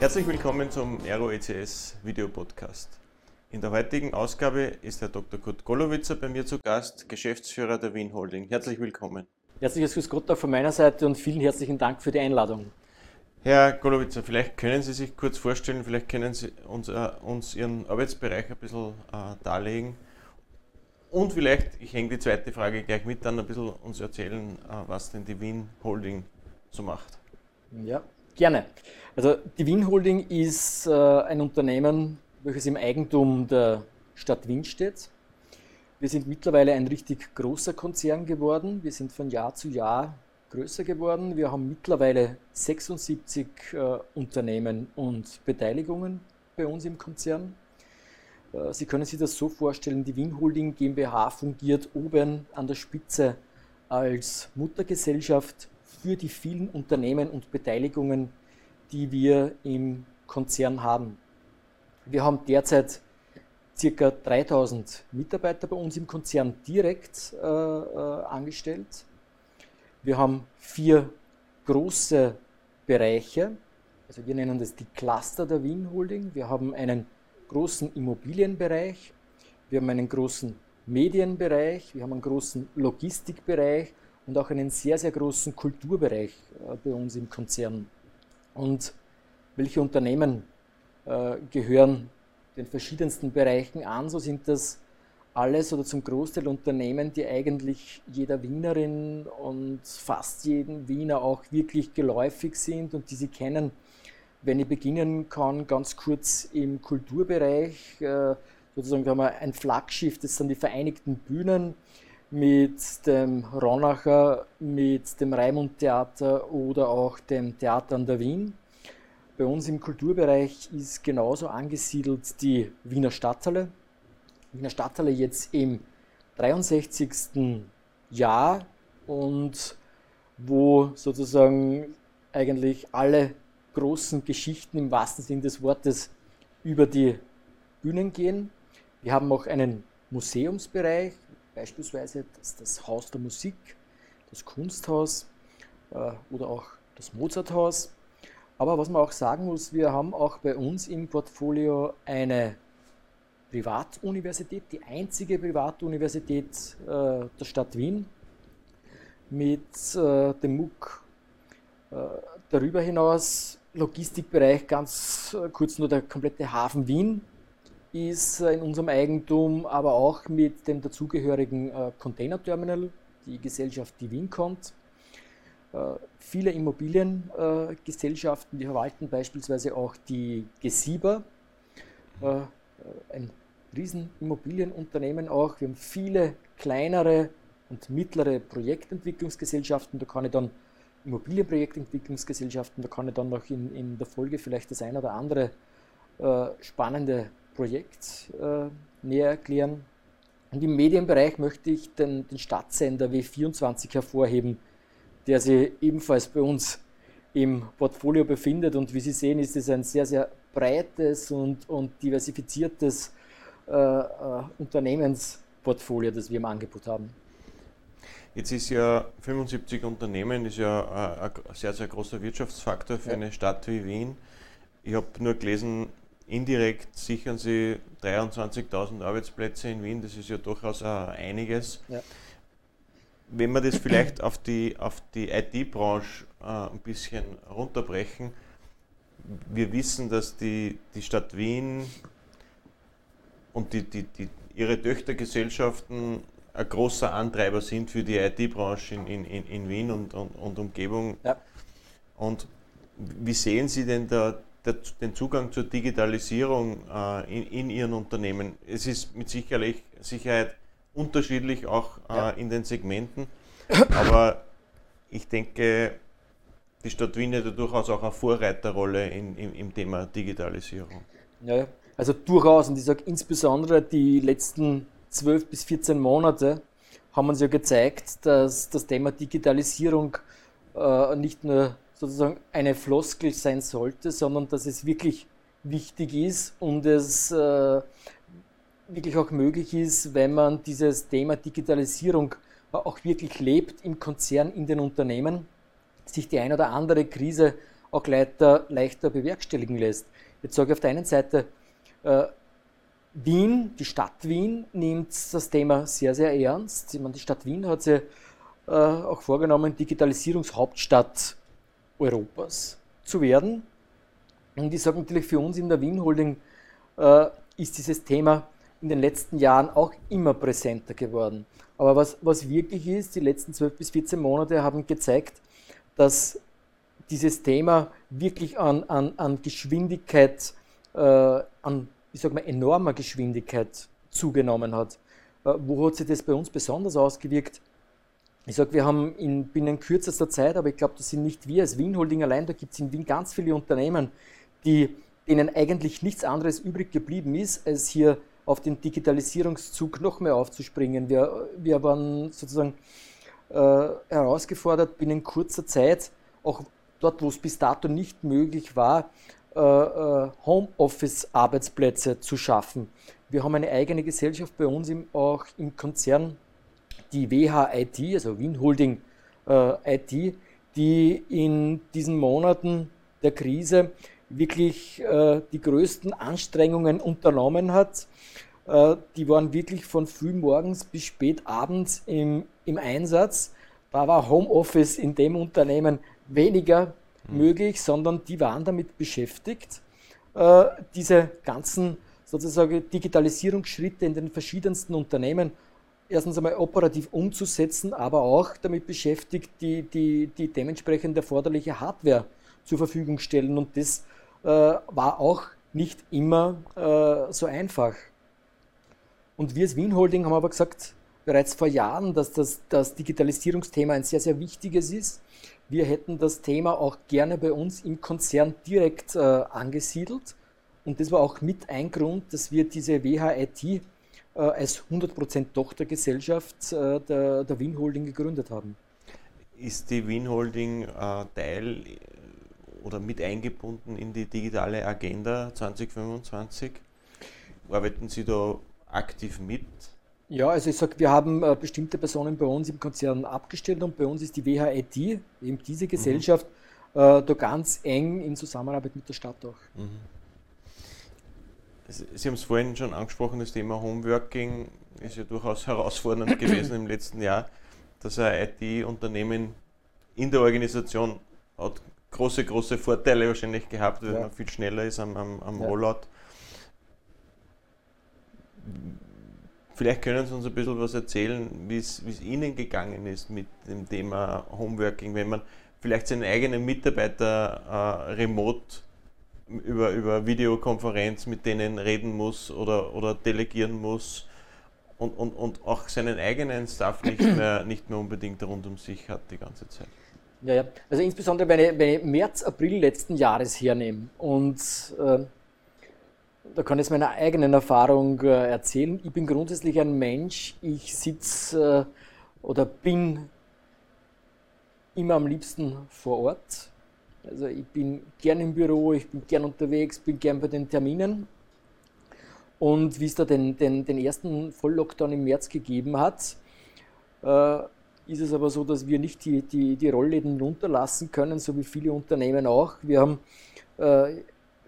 Herzlich willkommen zum Aero ECS Video Podcast. In der heutigen Ausgabe ist Herr Dr. Kurt Golowitzer bei mir zu Gast, Geschäftsführer der Wien Holding. Herzlich willkommen. Herzliches Grüß Gott auch von meiner Seite und vielen herzlichen Dank für die Einladung. Herr Golowitzer, vielleicht können Sie sich kurz vorstellen, vielleicht können Sie uns, äh, uns Ihren Arbeitsbereich ein bisschen äh, darlegen. Und vielleicht, ich hänge die zweite Frage gleich mit, dann ein bisschen uns erzählen, äh, was denn die Wien Holding so macht. Ja, gerne. Also die Wien Holding ist äh, ein Unternehmen, welches im Eigentum der Stadt Wien steht. Wir sind mittlerweile ein richtig großer Konzern geworden. Wir sind von Jahr zu Jahr größer geworden. Wir haben mittlerweile 76 äh, Unternehmen und Beteiligungen bei uns im Konzern. Äh, Sie können sich das so vorstellen, die Wien Holding GmbH fungiert oben an der Spitze als Muttergesellschaft für die vielen Unternehmen und Beteiligungen, die wir im Konzern haben. Wir haben derzeit circa 3000 Mitarbeiter bei uns im Konzern direkt äh, äh, angestellt. Wir haben vier große Bereiche, also wir nennen das die Cluster der Wien Holding. Wir haben einen großen Immobilienbereich, wir haben einen großen Medienbereich, wir haben einen großen Logistikbereich und auch einen sehr, sehr großen Kulturbereich äh, bei uns im Konzern. Und welche Unternehmen äh, gehören den verschiedensten Bereichen an. So sind das alles oder zum Großteil Unternehmen, die eigentlich jeder Wienerin und fast jedem Wiener auch wirklich geläufig sind und die sie kennen. Wenn ich beginnen kann, ganz kurz im Kulturbereich, äh, sozusagen, wir ein Flaggschiff, das sind die Vereinigten Bühnen mit dem Ronacher, mit dem Raimund Theater oder auch dem Theater an der Wien. Bei uns im Kulturbereich ist genauso angesiedelt die Wiener Stadthalle. Wiener Stadthalle jetzt im 63. Jahr und wo sozusagen eigentlich alle großen Geschichten im wahrsten Sinne des Wortes über die Bühnen gehen. Wir haben auch einen Museumsbereich, beispielsweise das, das Haus der Musik, das Kunsthaus äh, oder auch das Mozarthaus. Aber was man auch sagen muss, wir haben auch bei uns im Portfolio eine Privatuniversität, die einzige Privatuniversität äh, der Stadt Wien mit äh, dem MOOC. Äh, darüber hinaus Logistikbereich, ganz äh, kurz nur der komplette Hafen Wien ist äh, in unserem Eigentum, aber auch mit dem dazugehörigen äh, Containerterminal, die Gesellschaft, die Wien kommt. Äh, viele Immobiliengesellschaften, die verwalten beispielsweise auch die Gesieber, äh, ein Riesenimmobilienunternehmen auch. Wir haben viele kleinere und mittlere Projektentwicklungsgesellschaften. Da kann ich dann Immobilienprojektentwicklungsgesellschaften, da kann ich dann noch in, in der Folge vielleicht das ein oder andere äh, spannende Projekt äh, näher erklären. Und im Medienbereich möchte ich den, den Stadtsender W24 hervorheben, der sich ebenfalls bei uns im Portfolio befindet. Und wie Sie sehen, ist es ein sehr, sehr breites und, und diversifiziertes äh, äh, Unternehmensportfolio, das wir im Angebot haben. Jetzt ist ja 75 Unternehmen, ist ja ein sehr, sehr großer Wirtschaftsfaktor für ja. eine Stadt wie Wien. Ich habe nur gelesen, indirekt sichern Sie 23.000 Arbeitsplätze in Wien, das ist ja durchaus einiges. Ja wenn wir das vielleicht auf die, auf die IT-Branche äh, ein bisschen runterbrechen, wir wissen, dass die, die Stadt Wien und die, die, die, ihre Töchtergesellschaften ein großer Antreiber sind für die IT-Branche in, in, in Wien und, und, und Umgebung. Ja. Und wie sehen Sie denn da den Zugang zur Digitalisierung äh, in, in Ihren Unternehmen? Es ist mit Sicherlich, Sicherheit unterschiedlich auch äh, ja. in den Segmenten. Aber ich denke, die Stadt Wien hat ja durchaus auch eine Vorreiterrolle in, im, im Thema Digitalisierung. Ja, also durchaus. Und ich sage insbesondere die letzten 12 bis 14 Monate haben uns ja gezeigt, dass das Thema Digitalisierung äh, nicht nur sozusagen eine Floskel sein sollte, sondern dass es wirklich wichtig ist und es äh, wirklich auch möglich ist, wenn man dieses Thema Digitalisierung auch wirklich lebt im Konzern, in den Unternehmen, sich die ein oder andere Krise auch leichter, leichter bewerkstelligen lässt. Jetzt sage ich auf der einen Seite, äh, Wien, die Stadt Wien nimmt das Thema sehr, sehr ernst. Ich meine, die Stadt Wien hat sich äh, auch vorgenommen, Digitalisierungshauptstadt Europas zu werden. Und ich sage natürlich, für uns in der Wien Holding äh, ist dieses Thema in den letzten Jahren auch immer präsenter geworden. Aber was, was wirklich ist, die letzten 12 bis 14 Monate haben gezeigt, dass dieses Thema wirklich an, an, an Geschwindigkeit, äh, an ich sag mal, enormer Geschwindigkeit zugenommen hat. Äh, wo hat sich das bei uns besonders ausgewirkt? Ich sage, wir haben in binnen kürzester Zeit, aber ich glaube, das sind nicht wir als Wien Holding allein, da gibt es in Wien ganz viele Unternehmen, die, denen eigentlich nichts anderes übrig geblieben ist, als hier auf den Digitalisierungszug noch mehr aufzuspringen. Wir, wir waren sozusagen äh, herausgefordert, binnen kurzer Zeit, auch dort, wo es bis dato nicht möglich war, äh, äh, Homeoffice-Arbeitsplätze zu schaffen. Wir haben eine eigene Gesellschaft bei uns im, auch im Konzern, die WHIT, also Wien Holding äh, IT, die in diesen Monaten der Krise wirklich äh, die größten Anstrengungen unternommen hat. Äh, die waren wirklich von frühmorgens bis spät abends im, im Einsatz. Da war Homeoffice in dem Unternehmen weniger mhm. möglich, sondern die waren damit beschäftigt, äh, diese ganzen sozusagen Digitalisierungsschritte in den verschiedensten Unternehmen erstens einmal operativ umzusetzen, aber auch damit beschäftigt, die, die, die dementsprechend erforderliche Hardware zur Verfügung stellen. Und das äh, war auch nicht immer äh, so einfach. Und wir als Wien Holding haben aber gesagt, bereits vor Jahren, dass das, das Digitalisierungsthema ein sehr, sehr wichtiges ist. Wir hätten das Thema auch gerne bei uns im Konzern direkt äh, angesiedelt. Und das war auch mit ein Grund, dass wir diese WHIT äh, als 100% Tochtergesellschaft äh, der, der Wien Holding gegründet haben. Ist die Wien Holding äh, Teil oder mit eingebunden in die digitale Agenda 2025? Arbeiten Sie da aktiv mit? Ja, also ich sage, wir haben äh, bestimmte Personen bei uns im Konzern abgestellt und bei uns ist die WHIT, eben diese mhm. Gesellschaft, mhm. äh, da ganz eng in Zusammenarbeit mit der Stadt auch. Mhm. Sie haben es vorhin schon angesprochen, das Thema Homeworking ist ja durchaus herausfordernd gewesen im letzten Jahr, dass ein IT-Unternehmen in der Organisation hat große, große Vorteile wahrscheinlich gehabt, weil ja. man viel schneller ist am, am, am ja. Rollout. Vielleicht können Sie uns ein bisschen was erzählen, wie es Ihnen gegangen ist mit dem Thema Homeworking, wenn man vielleicht seinen eigenen Mitarbeiter äh, remote über, über Videokonferenz mit denen reden muss oder, oder delegieren muss und, und, und auch seinen eigenen Staff nicht mehr, nicht mehr unbedingt rund um sich hat die ganze Zeit. Ja, ja. Also insbesondere wenn ich, wenn ich März, April letzten Jahres hernehme und äh, da kann ich aus meiner eigenen Erfahrung äh, erzählen. Ich bin grundsätzlich ein Mensch, ich sitze äh, oder bin immer am liebsten vor Ort. Also ich bin gern im Büro, ich bin gern unterwegs, bin gern bei den Terminen. Und wie es da den, den, den ersten Volllockdown im März gegeben hat, äh, ist es aber so, dass wir nicht die, die, die Rollläden runterlassen können, so wie viele Unternehmen auch. Wir haben äh,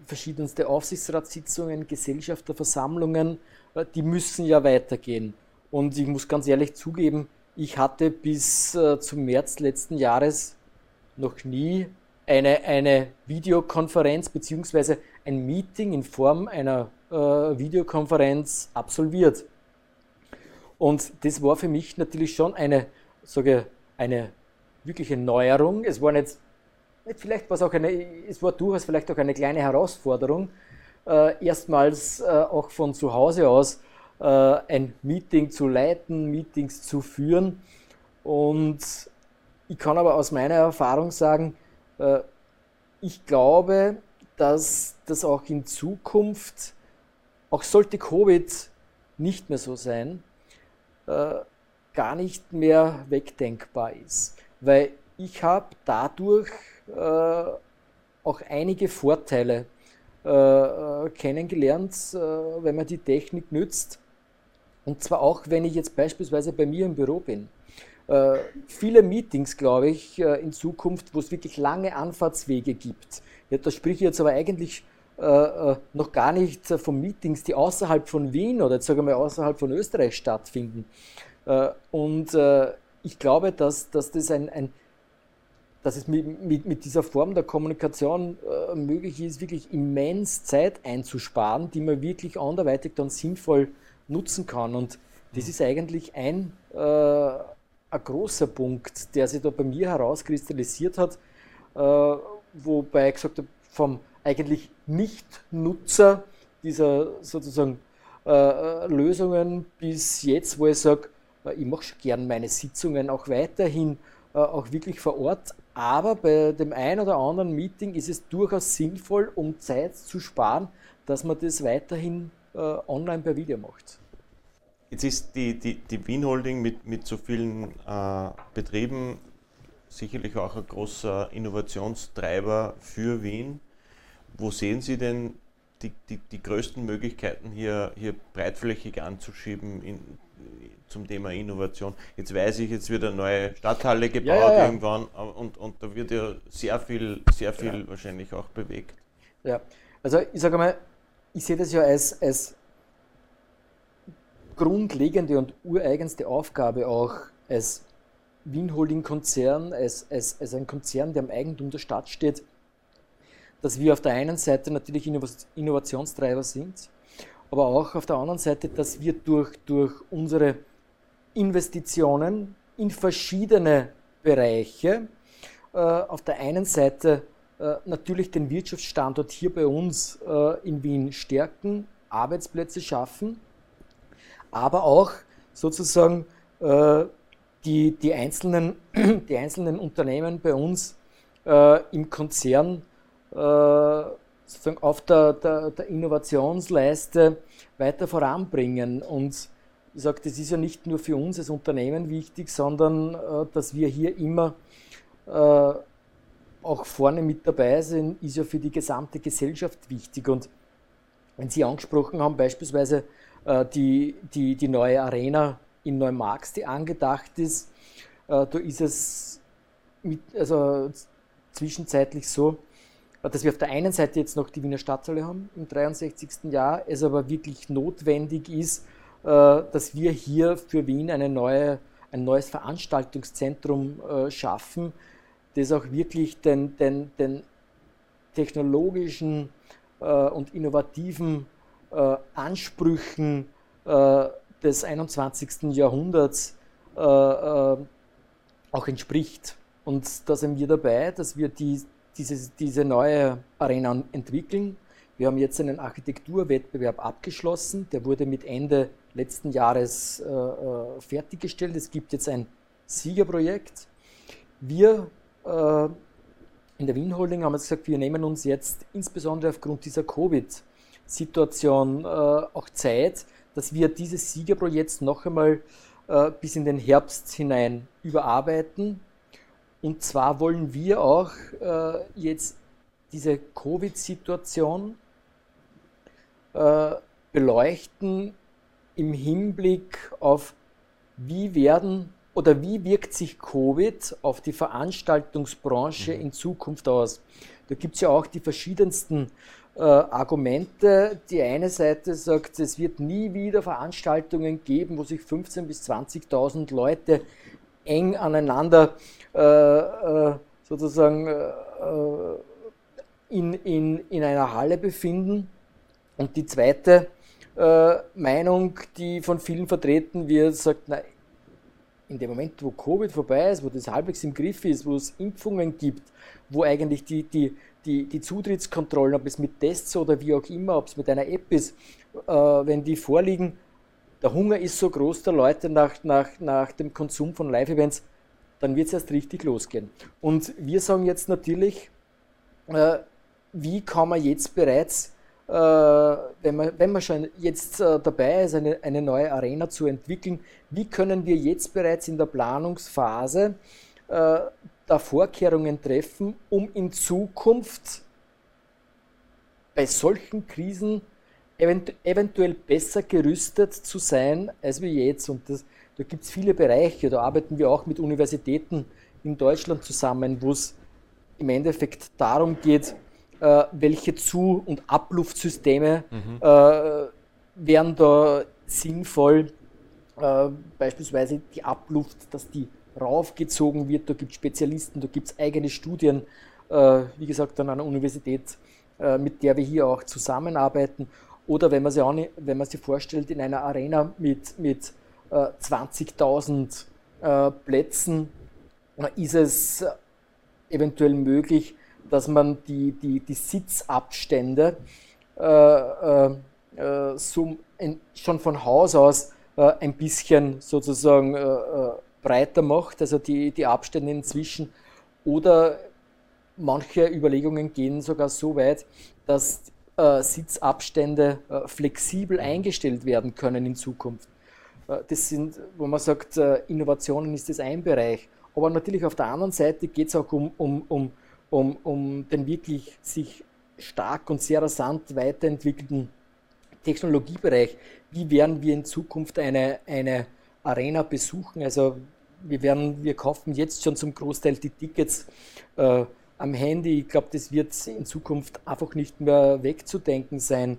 verschiedenste Aufsichtsratssitzungen, Gesellschafterversammlungen, äh, die müssen ja weitergehen. Und ich muss ganz ehrlich zugeben, ich hatte bis äh, zum März letzten Jahres noch nie eine, eine Videokonferenz bzw. ein Meeting in Form einer äh, Videokonferenz absolviert. Und das war für mich natürlich schon eine sage, eine wirkliche Neuerung. Es war nicht, nicht vielleicht war es auch eine, es war durchaus vielleicht auch eine kleine Herausforderung, äh, erstmals äh, auch von zu Hause aus äh, ein Meeting zu leiten, Meetings zu führen. Und ich kann aber aus meiner Erfahrung sagen, ich glaube, dass das auch in Zukunft, auch sollte Covid nicht mehr so sein, äh, gar nicht mehr wegdenkbar ist. Weil ich habe dadurch äh, auch einige Vorteile äh, äh, kennengelernt, äh, wenn man die Technik nützt. Und zwar auch, wenn ich jetzt beispielsweise bei mir im Büro bin. Äh, viele Meetings, glaube ich, äh, in Zukunft, wo es wirklich lange Anfahrtswege gibt. Ja, da spreche ich jetzt aber eigentlich äh, noch gar nicht von Meetings, die außerhalb von Wien oder jetzt sagen wir außerhalb von Österreich stattfinden. Und ich glaube, dass, dass das ein, ein dass es mit, mit, mit, dieser Form der Kommunikation äh, möglich ist, wirklich immens Zeit einzusparen, die man wirklich anderweitig dann sinnvoll nutzen kann. Und das mhm. ist eigentlich ein, äh, ein großer Punkt, der sich da bei mir herauskristallisiert hat, äh, wobei ich gesagt habe, vom eigentlich Nicht-Nutzer dieser sozusagen äh, äh, Lösungen bis jetzt, wo ich sage, äh, ich mache schon gern meine Sitzungen auch weiterhin, auch wirklich vor Ort, aber bei dem einen oder anderen Meeting ist es durchaus sinnvoll, um Zeit zu sparen, dass man das weiterhin äh, online per Video macht. Jetzt ist die, die, die Wien Holding mit, mit so vielen äh, Betrieben sicherlich auch ein großer Innovationstreiber für Wien. Wo sehen Sie denn die, die, die größten Möglichkeiten, hier, hier breitflächig anzuschieben in, zum Thema Innovation. Jetzt weiß ich, jetzt wird eine neue Stadthalle gebaut ja, ja, ja. irgendwann und, und da wird ja sehr viel, sehr viel wahrscheinlich auch bewegt. Ja, also ich sage mal, ich sehe das ja als, als grundlegende und ureigenste Aufgabe auch als Wien Holding Konzern, als, als, als ein Konzern, der im Eigentum der Stadt steht, dass wir auf der einen Seite natürlich Innovationstreiber sind, aber auch auf der anderen Seite, dass wir durch, durch unsere Investitionen in verschiedene Bereiche. Äh, auf der einen Seite äh, natürlich den Wirtschaftsstandort hier bei uns äh, in Wien stärken, Arbeitsplätze schaffen, aber auch sozusagen die, die, einzelnen, die einzelnen Unternehmen bei uns im Konzern sozusagen auf der, der, der Innovationsleiste weiter voranbringen. Und ich sage, das ist ja nicht nur für uns als Unternehmen wichtig, sondern äh, dass wir hier immer äh, auch vorne mit dabei sind, ist ja für die gesamte Gesellschaft wichtig. Und wenn Sie angesprochen haben, beispielsweise äh, die, die, die neue Arena in Neumarx, die angedacht ist, äh, da ist es mit, also zwischenzeitlich so, dass wir auf der einen Seite jetzt noch die Wiener Stadthalle haben im 63. Jahr, es aber wirklich notwendig ist, äh, dass wir hier für Wien eine neue, ein neues Veranstaltungszentrum äh, schaffen, das auch wirklich den, den, den technologischen äh, und innovativen Ansprüchen des 21. Jahrhunderts auch entspricht. Und da sind wir dabei, dass wir die, diese, diese neue Arena entwickeln. Wir haben jetzt einen Architekturwettbewerb abgeschlossen, der wurde mit Ende letzten Jahres äh, äh, fertiggestellt. Es gibt jetzt ein Siegerprojekt. Wir äh, in der Wien Holding haben gesagt, wir nehmen uns jetzt insbesondere aufgrund dieser Covid-Situation äh, auch Zeit, dass wir dieses Siegerprojekt noch einmal äh, bis in den Herbst hinein überarbeiten. Und zwar wollen wir auch äh, jetzt diese Covid-Situation beleuchten im Hinblick auf, wie werden oder wie wirkt sich Covid auf die Veranstaltungsbranche mhm. in Zukunft aus? Da gibt es ja auch die verschiedensten äh, Argumente. Die eine Seite sagt, es wird nie wieder Veranstaltungen geben, wo sich 15.000 bis 20.000 Leute eng aneinander äh, äh, sozusagen äh, in, in, in einer Halle befinden. Und die zweite äh, Meinung, die von vielen vertreten wird, sagt, na, in dem Moment, wo Covid vorbei ist, wo das halbwegs im Griff ist, wo es Impfungen gibt, wo eigentlich die, die, die, die Zutrittskontrollen, ob es mit Tests oder wie auch immer, ob es mit einer App ist, äh, wenn die vorliegen, der Hunger ist so groß der Leute nach, nach, nach dem Konsum von Live-Events, dann wird es erst richtig losgehen. Und wir sagen jetzt natürlich, äh, wie kann man jetzt bereits äh, wenn, man, wenn man schon jetzt äh, dabei ist, eine, eine neue Arena zu entwickeln, wie können wir jetzt bereits in der Planungsphase äh, da Vorkehrungen treffen, um in Zukunft bei solchen Krisen event eventuell besser gerüstet zu sein als wir jetzt. Und das, Da gibt es viele Bereiche, da arbeiten wir auch mit Universitäten in Deutschland zusammen, wo es im Endeffekt darum geht, äh, welche Zu- und Abluftsysteme mhm. äh, wären da sinnvoll. Äh, beispielsweise die Abluft, dass die raufgezogen wird. Da gibt es Spezialisten, da gibt es eigene Studien, äh, wie gesagt, an einer Universität, äh, mit der wir hier auch zusammenarbeiten. Oder wenn man sich, auch, wenn man sich vorstellt, in einer Arena mit, mit 20.000 äh, Plätzen ist es eventuell möglich, dass man die, die, die Sitzabstände äh, äh, so in, schon von Haus aus äh, ein bisschen sozusagen äh, äh, breiter macht, also die, die Abstände inzwischen. Oder manche Überlegungen gehen sogar so weit, dass äh, Sitzabstände flexibel eingestellt werden können in Zukunft. das sind, wo man sagt, Innovationen ist das ein Bereich. Aber natürlich auf der anderen Seite geht es auch um, um, um, um, um den wirklich sich stark und sehr rasant weiterentwickelten Technologiebereich. Wie werden wir in Zukunft eine, eine Arena besuchen? Also wir, werden, wir kaufen jetzt schon zum Großteil die Tickets äh, am Handy. Ich glaube, das wird in Zukunft einfach nicht mehr wegzudenken sein.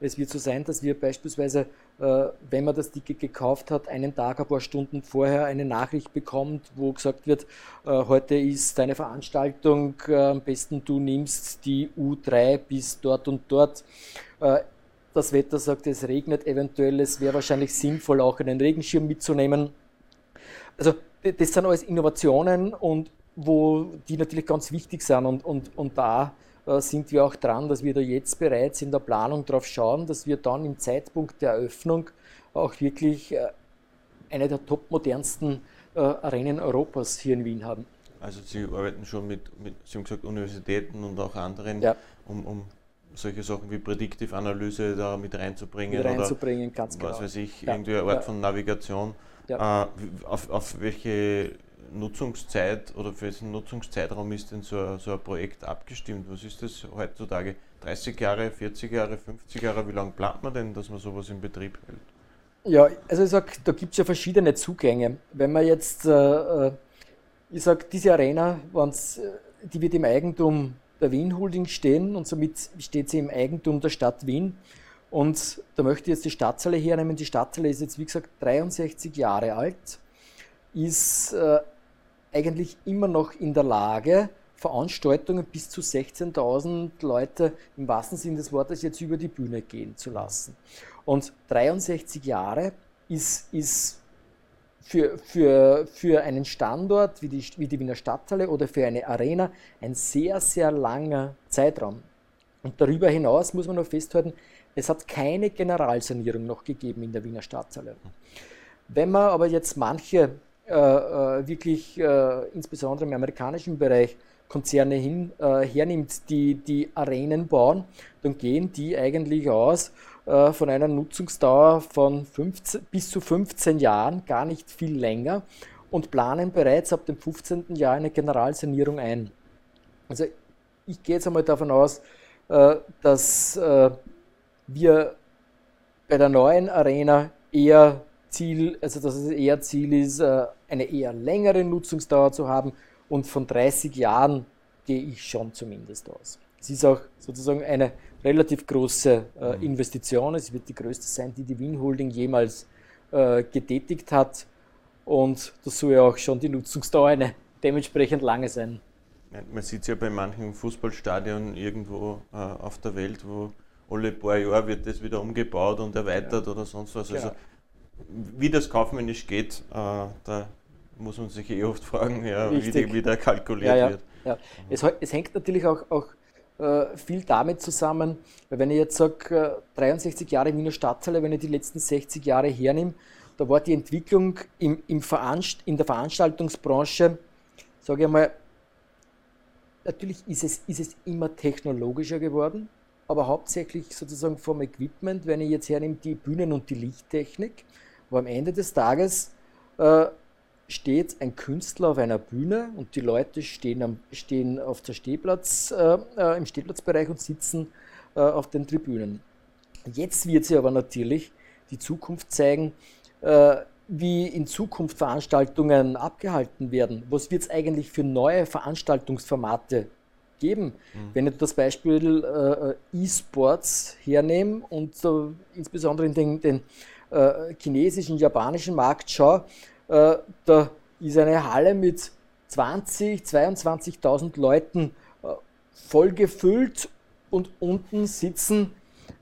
Es wird so sein, dass wir beispielsweise äh, wenn man das Ticket gekauft hat, einen Tag, ein paar Stunden vorher eine Nachricht bekommt, wo gesagt wird, äh, heute ist deine Veranstaltung, äh, am besten du nimmst die U3 bis dort und dort. Das Wetter sagt, es regnet eventuell, es wäre wahrscheinlich sinnvoll, auch einen Regenschirm mitzunehmen. Also das sind alles Innovationen und wo die natürlich ganz wichtig sind und, und, und da äh, sind wir auch dran, dass wir da jetzt bereits in der Planung darauf schauen, dass wir dann im Zeitpunkt der Eröffnung auch wirklich äh, eine der topmodernsten äh, Arenen Europas hier in Wien haben. Also Sie arbeiten schon mit, mit Sie haben gesagt, Universitäten und auch anderen, ja. um, um solche Sachen wie Predictive-Analyse da mit reinzubringen, mit reinzubringen oder ganz was genau. weiß ich, ja. irgendwie eine Art ja. von Navigation. Ja. Äh, auf, auf welche Nutzungszeit oder für welchen Nutzungszeitraum ist denn so ein, so ein Projekt abgestimmt? Was ist das heutzutage? 30 Jahre, 40 Jahre, 50 Jahre? Wie lange plant man denn, dass man sowas in Betrieb hält? Ja, also ich sage, da gibt es ja verschiedene Zugänge. Wenn man jetzt, äh, äh ich sage, diese Arena, äh, die wird im Eigentum der Wien Holding stehen und somit steht sie im Eigentum der Stadt Wien. Und da möchte ich jetzt die Stadthalle hernehmen. Die Stadthalle ist jetzt, wie gesagt, 63 Jahre alt, ist äh, eigentlich immer noch in der Lage, Veranstaltungen bis zu 16.000 Leute im wahrsten Sinne des Wortes jetzt über die Bühne gehen zu lassen. Und 63 Jahre ist, ist für, für, für einen Standort wie die, wie die Wiener Stadthalle oder für eine Arena ein sehr, sehr langer Zeitraum. Und darüber hinaus muss man noch festhalten, es hat keine Generalsanierung noch gegeben in der Wiener Stadthalle. Wenn man aber jetzt manche äh, äh, wirklich äh, insbesondere im amerikanischen Bereich Konzerne hin, äh, hernimmt, die die Arenen bauen, dann gehen die eigentlich aus äh, von einer Nutzungsdauer von 15, bis zu 15 Jahren, gar nicht viel länger, und planen bereits ab dem 15. Jahr eine Generalsanierung ein. Also ich gehe jetzt einmal davon aus, äh, dass wir bei der neuen Arena eher Ziel, also dass es eher Ziel ist, äh, eine eher längere Nutzungsdauer zu haben und von 30 Jahren gehe ich schon zumindest aus. Es ist auch sozusagen eine relativ große äh, mhm. Investition. Es wird die größte sein, die die Wien Holding jemals äh, getätigt hat. Und das soll ja auch schon die Nutzungsdauer eine dementsprechend lange sein. Man sieht es ja bei manchen Fußballstadien irgendwo äh, auf der Welt, wo alle paar Jahre wird das wieder umgebaut und erweitert ja. oder sonst was. Also genau wie das kaufmännisch geht, äh, da muss man sich eh oft fragen, ja, wie, die, wie da kalkuliert wird. Ja. Es, es, hängt natürlich auch, auch viel damit zusammen, weil wenn ich jetzt sage, äh, 63 Jahre Wiener Stadthalle, wenn ich die letzten 60 Jahre hernehme, da war die Entwicklung im, im Veranst in der Veranstaltungsbranche, sage ich mal, natürlich ist es, ist es immer technologischer geworden, aber hauptsächlich sozusagen vom Equipment, wenn ich jetzt hernehme, die Bühnen- und die Lichttechnik. Aber am Ende des Tages äh, steht ein Künstler auf einer Bühne und die Leute stehen, am, stehen auf der Stehplatz, äh, äh, im Stehplatzbereich und sitzen äh, auf den Tribünen. Jetzt wird sie aber natürlich die Zukunft zeigen, äh, wie in Zukunft Veranstaltungen abgehalten werden. Was wird es eigentlich für neue Veranstaltungsformate geben? Mhm. Wenn ich das Beispiel äh, E-Sports hernehme und äh, insbesondere in den, den äh, chinesischen, japanischen Markt schaue, äh, da ist eine Halle mit 20, 22.000 Leuten äh, voll gefüllt und unten sitzen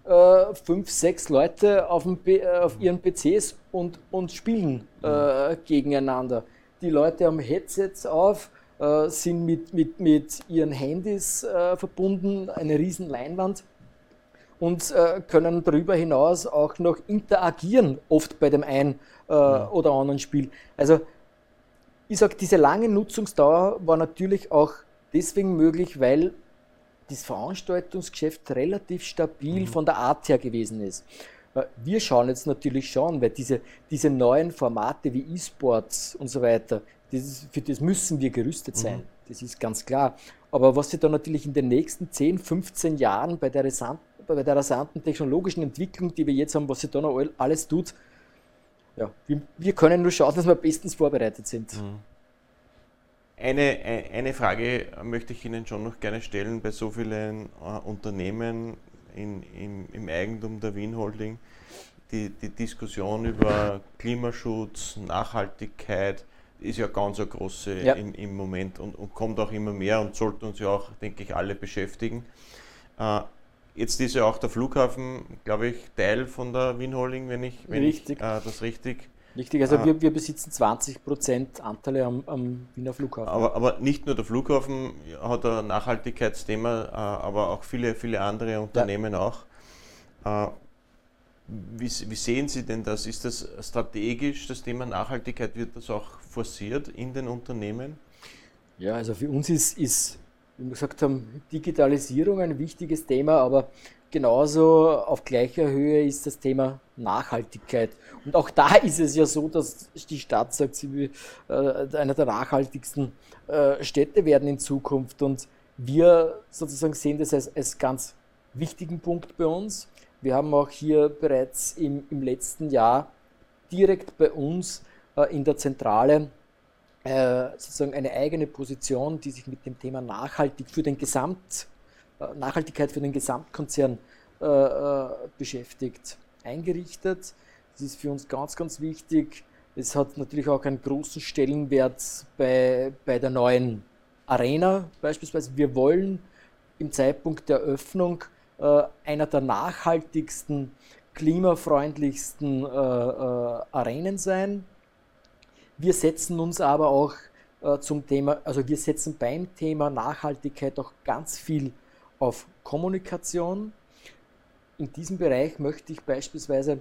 äh, fünf, sechs Leute auf, dem, auf ihren PCs und, und spielen äh, gegeneinander. Die Leute haben Headsets auf, äh, sind mit, mit, mit ihren Handys äh, verbunden, eine riesen Leinwand und äh, können darüber hinaus auch noch interagieren, oft bei dem einen äh, oder anderen Spiel. Also ich sage, diese lange Nutzungsdauer war natürlich auch deswegen möglich, weil das Veranstaltungsgeschäft relativ stabil mhm. von der Art her gewesen ist. Wir schauen jetzt natürlich schon, weil diese, diese neuen Formate wie E-Sports und so weiter, das, für das müssen wir gerüstet sein. Mhm. Das ist ganz klar. Aber was sich da natürlich in den nächsten 10, 15 Jahren bei der, bei der rasanten technologischen Entwicklung, die wir jetzt haben, was sich da noch alles tut, ja, wir, wir können nur schauen, dass wir bestens vorbereitet sind. Mhm. Eine, eine Frage möchte ich Ihnen schon noch gerne stellen bei so vielen äh, Unternehmen in, im, im, Eigentum der Wien Holding. Die, die, Diskussion über Klimaschutz, Nachhaltigkeit ist ja ganz eine große ja. Im, im, Moment und, und, kommt auch immer mehr und sollte uns ja auch, denke ich, alle beschäftigen. Äh, jetzt ist ja auch der Flughafen, glaube ich, Teil von der Wien Holding, wenn ich, wenn ich äh, das richtig Richtig, also ah. wir, wir besitzen 20% Anteile am, am, Wiener Flughafen. Aber, aber, nicht nur der Flughafen hat ein Nachhaltigkeitsthema, äh, aber auch viele, viele andere Unternehmen ja. auch. Äh, wie, wie, sehen Sie denn das? Ist das strategisch, das Thema Nachhaltigkeit, wird das auch forciert in den Unternehmen? Ja, also für uns ist, ist wie wir gesagt haben, Digitalisierung ein wichtiges Thema, aber genauso auf gleicher Höhe ist das Thema Nachhaltigkeit. Und auch da ist es ja so, dass die Stadt sagt, sie will äh, einer der nachhaltigsten äh, Städte werden in Zukunft. Und wir sozusagen sehen das als, als ganz wichtigen Punkt bei uns. Wir haben auch hier bereits im, im letzten Jahr direkt bei uns äh, in der Zentrale äh, sozusagen eine eigene Position, die sich mit dem Thema nachhaltig für den Gesamt äh, Nachhaltigkeit für den Gesamtkonzern äh, äh, beschäftigt, eingerichtet. Das ist für uns ganz, ganz wichtig. Es hat natürlich auch einen großen Stellenwert bei, bei der neuen Arena beispielsweise. Wir wollen im Zeitpunkt der Öffnung äh, einer der nachhaltigsten, klimafreundlichsten äh, äh, Arenen sein. Wir setzen uns aber auch zum Thema, also wir setzen beim Thema Nachhaltigkeit auch ganz viel auf Kommunikation. In diesem Bereich möchte ich beispielsweise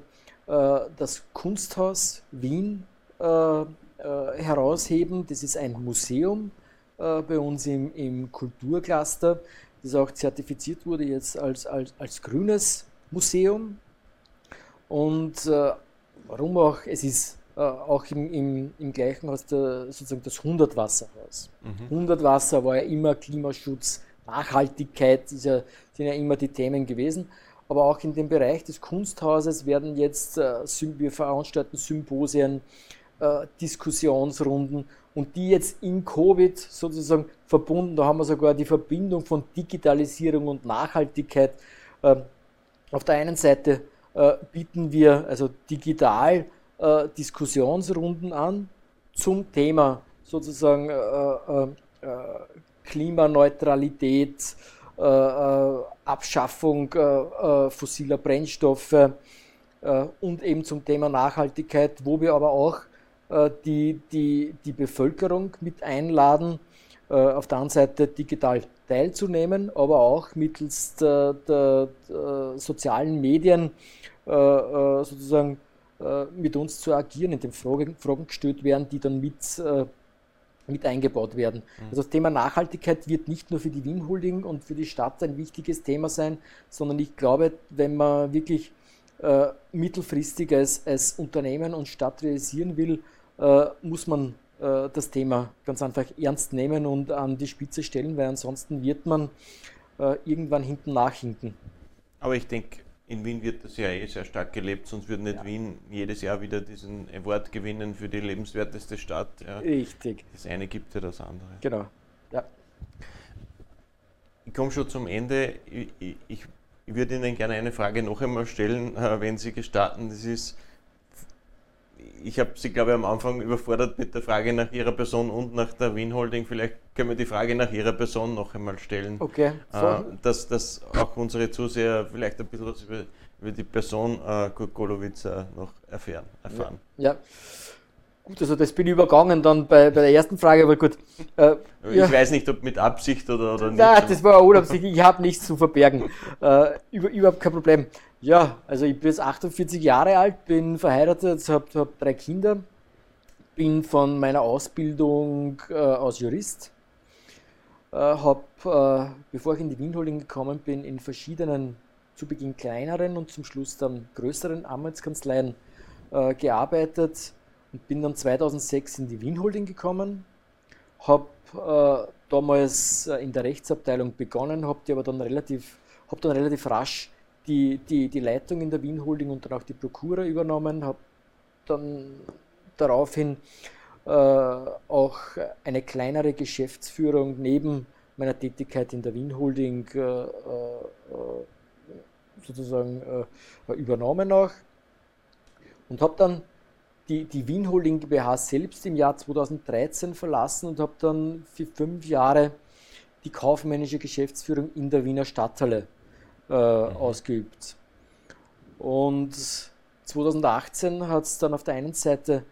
äh, das Kunsthaus Wien äh, äh, herausheben. Das ist ein Museum äh, bei uns im, im Kulturcluster, das auch zertifiziert wurde jetzt als, als, als grünes Museum. Und äh, warum auch? Es ist äh, auch im, im, im gleichen Haus der, sozusagen das 100-Wasserhaus. Mhm. 100 Wasser war ja immer Klimaschutz, Nachhaltigkeit ist ja, sind ja immer die Themen gewesen. Aber auch in dem Bereich des Kunsthauses werden jetzt, äh, wir veranstalten Symposien, äh, Diskussionsrunden und die jetzt in Covid sozusagen verbunden, da haben wir sogar die Verbindung von Digitalisierung und Nachhaltigkeit. Äh, auf der einen Seite äh, bieten wir also digital äh, Diskussionsrunden an zum Thema sozusagen äh, Klimaneutralität, äh, äh, Abschaffung äh, fossiler Brennstoffe und eben zum Thema Nachhaltigkeit, wo wir aber auch die, die, die Bevölkerung mit einladen, auf der einen Seite digital teilzunehmen, aber auch mittels der, der, der sozialen Medien sozusagen mit uns zu agieren, indem Fragen, Fragen gestellt werden, die dann mit mit eingebaut werden. Mhm. Also das Thema Nachhaltigkeit wird nicht nur für die Wien Holding und für die Stadt ein wichtiges Thema sein, sondern ich glaube, wenn man wirklich äh, mittelfristig als, als Unternehmen und Stadt realisieren will, äh, muss man äh, das Thema ganz einfach ernst nehmen und an die Spitze stellen, weil ansonsten wird man äh, irgendwann hinten nachhinken. Aber ich denke, in Wien wird das ja eh sehr stark gelebt, sonst würde nicht ja. Wien jedes Jahr wieder diesen Award gewinnen für die lebenswerteste Stadt. Ja. Richtig. Das eine gibt ja das andere. Genau. Ja. Ich komme schon zum Ende. Ich, ich, ich, würde Ihnen gerne eine Frage noch einmal stellen, wenn Sie gestatten. Das ist, ich habe Sie, glaube ich, am Anfang überfordert mit der Frage nach Ihrer Person und nach der Wien Holding. Vielleicht können wir die Frage nach Ihrer Person noch einmal stellen. Okay. So. Äh, dass, dass auch unsere Zuseher vielleicht ein bisschen was über, über die Person äh, Kurt Golowitzer noch erfahren. erfahren. Ja. ja. Gut, also das bin ich übergangen dann bei, bei der ersten Frage, aber gut. Äh, ich ja. weiß nicht, ob mit Absicht oder, oder nicht. Nein, das war Unabsicht. Ich habe nichts zu verbergen. Äh, über, überhaupt kein Problem. Ja, also ich bin jetzt 48 Jahre alt, bin verheiratet, habe hab drei Kinder, bin von meiner Ausbildung äh, als Jurist, äh, habe, äh, bevor ich in die Wien Holding gekommen bin, in verschiedenen, zu Beginn kleineren und zum Schluss dann größeren Anwaltskanzleien äh, gearbeitet und bin dann 2006 in die Wien Holding gekommen, habe äh, damals äh, in der Rechtsabteilung begonnen, habe dann relativ, habe dann relativ rasch die, die, die Leitung in der Wien Holding und dann auch die Prokura übernommen, habe dann daraufhin äh, auch eine kleinere Geschäftsführung neben meiner Tätigkeit in der Wien Holding äh, äh, sozusagen äh, übernommen auch. Und habe dann die, die Wien Holding GmbH selbst im Jahr 2013 verlassen und habe dann für fünf Jahre die kaufmännische Geschäftsführung in der Wiener Stadthalle mhm. ausgeübt. Und 2018 hat es dann auf der einen Seite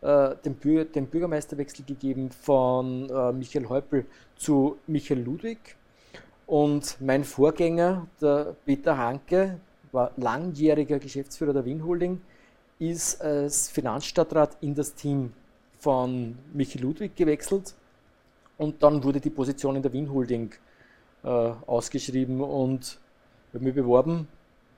äh, den, Bür den, Bürgermeisterwechsel gegeben von äh, Michael Häupl zu Michael Ludwig. Und mein Vorgänger, der Peter Hanke, war langjähriger Geschäftsführer der Wien Holding, ist als Finanzstadtrat in das Team von Michael Ludwig gewechselt und dann wurde die Position in der Wien Holding äh, ausgeschrieben und habe mich beworben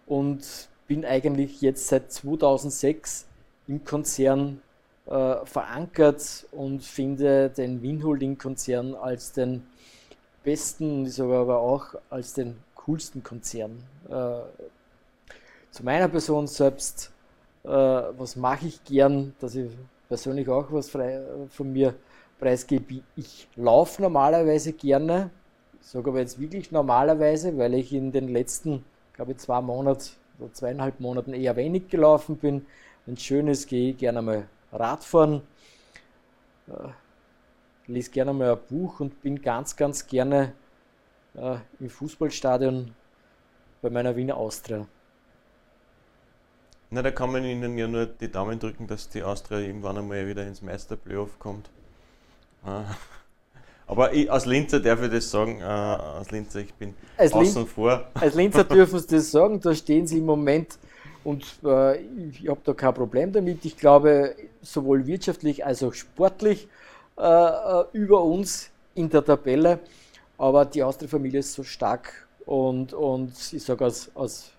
und bin eigentlich jetzt seit 2006 im Konzern äh, verankert und finde den Wien Holding Konzern als den besten, aber auch als den coolsten Konzern. Äh, zu meiner Person selbst, äh, was mache ich gern, dass ich persönlich auch was frei, von mir preisgebe. Ich laufe normalerweise gerne, sage aber jetzt wirklich normalerweise, weil ich in den letzten, glaube ich, zwei Monaten oder zweieinhalb Monaten eher wenig gelaufen bin. Wenn es schön ist, gehe ich gerne mal Radfahren, äh, lese gerne mal ein Buch und bin ganz, ganz gerne äh, im Fußballstadion bei meiner Wiener Austria. Na, da kann man Ihnen ja nur die Daumen drücken, dass die Austria irgendwann einmal wieder ins Meisterplayoff kommt. Ah. Aber ich, als Linzer darf ich das sagen, äh, als Linzer, ich bin als außen Lin vor. Als Linzer dürfen Sie das sagen, da stehen Sie im Moment und äh, ich habe da kein Problem damit. Ich glaube, sowohl wirtschaftlich als auch sportlich äh, äh über uns in der Tabelle. Aber die Austria-Familie ist so stark und, und ich sage, aus, aus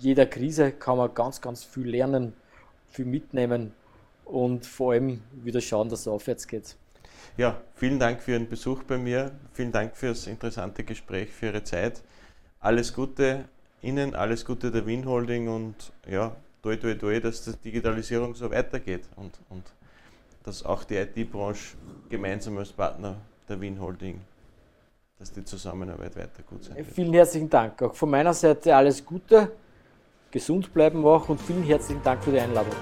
jeder Krise kann man ganz, ganz viel lernen, viel mitnehmen und vor allem wieder schauen, dass es aufwärts geht. Ja, vielen Dank für Ihren Besuch bei mir. Vielen Dank für das interessante Gespräch, für Ihre Zeit. Alles Gute Ihnen, alles Gute der Wien Holding und ja, toi toi toi, dass die Digitalisierung so weitergeht und, und dass auch die IT-Branche gemeinsam als Partner der Wien Holding, dass die Zusammenarbeit weiter gut sein wird. Vielen herzlichen Dank. Auch von meiner Seite alles Gute, gesund bleiben auch und vielen herzlichen Dank für die Einladung.